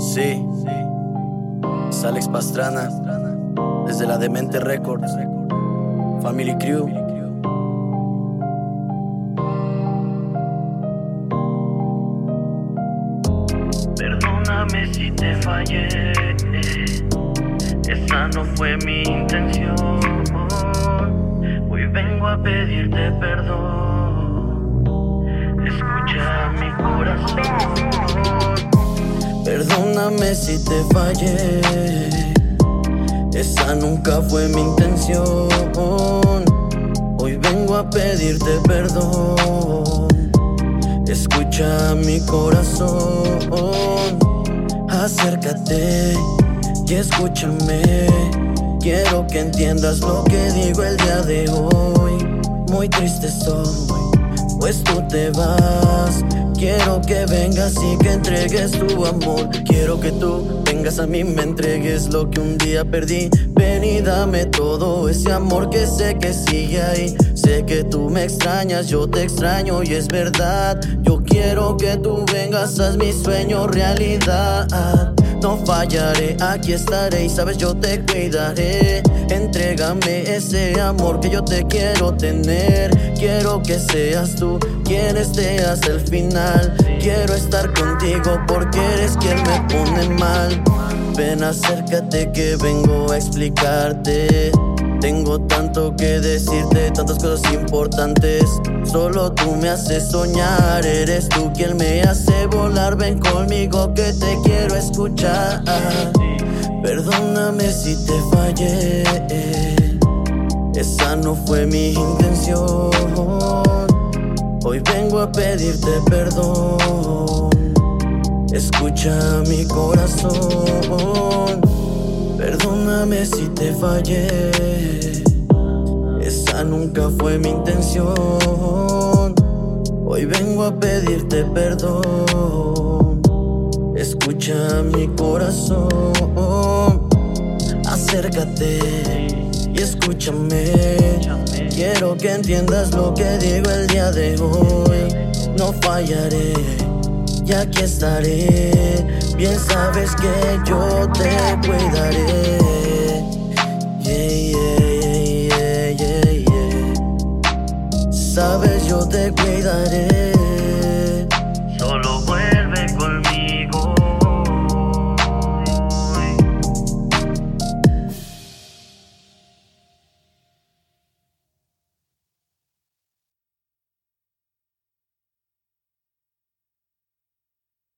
Sí, es Alex Pastrana, desde la Demente Records, Family Crew. Perdóname si te fallé, esa no fue mi intención. Hoy vengo a pedirte perdón. Escucha mi corazón. Perdóname si te fallé, esa nunca fue mi intención. Hoy vengo a pedirte perdón. Escucha mi corazón, acércate y escúchame. Quiero que entiendas lo que digo el día de hoy. Muy triste estoy, pues tú te vas. Quiero que vengas y que entregues tu amor. Quiero que tú vengas a mí, me entregues lo que un día perdí. Ven y dame todo ese amor que sé que sigue ahí. Sé que tú me extrañas, yo te extraño y es verdad. Yo quiero que tú vengas, haz mi sueño realidad. No fallaré, aquí estaré y sabes yo te cuidaré. Entrégame ese amor que yo te quiero tener. Quiero que seas tú quien esté hasta el final. Quiero estar contigo porque eres quien me pone mal. Ven, acércate que vengo a explicarte. Tengo tanto que decirte, tantas cosas importantes. Solo tú me haces soñar, eres tú quien me hace volar. Ven conmigo que te quiero escuchar. Perdóname si te fallé, esa no fue mi intención. Hoy vengo a pedirte perdón. Escucha mi corazón. Perdóname si te fallé. Esa nunca fue mi intención. Hoy vengo a pedirte perdón. Escucha mi corazón. Acércate escúchame. Quiero que entiendas lo que digo el día de hoy. No fallaré y aquí estaré. Bien sabes que yo te cuidaré. Yeah, yeah, yeah, yeah, yeah. Sabes, yo te cuidaré.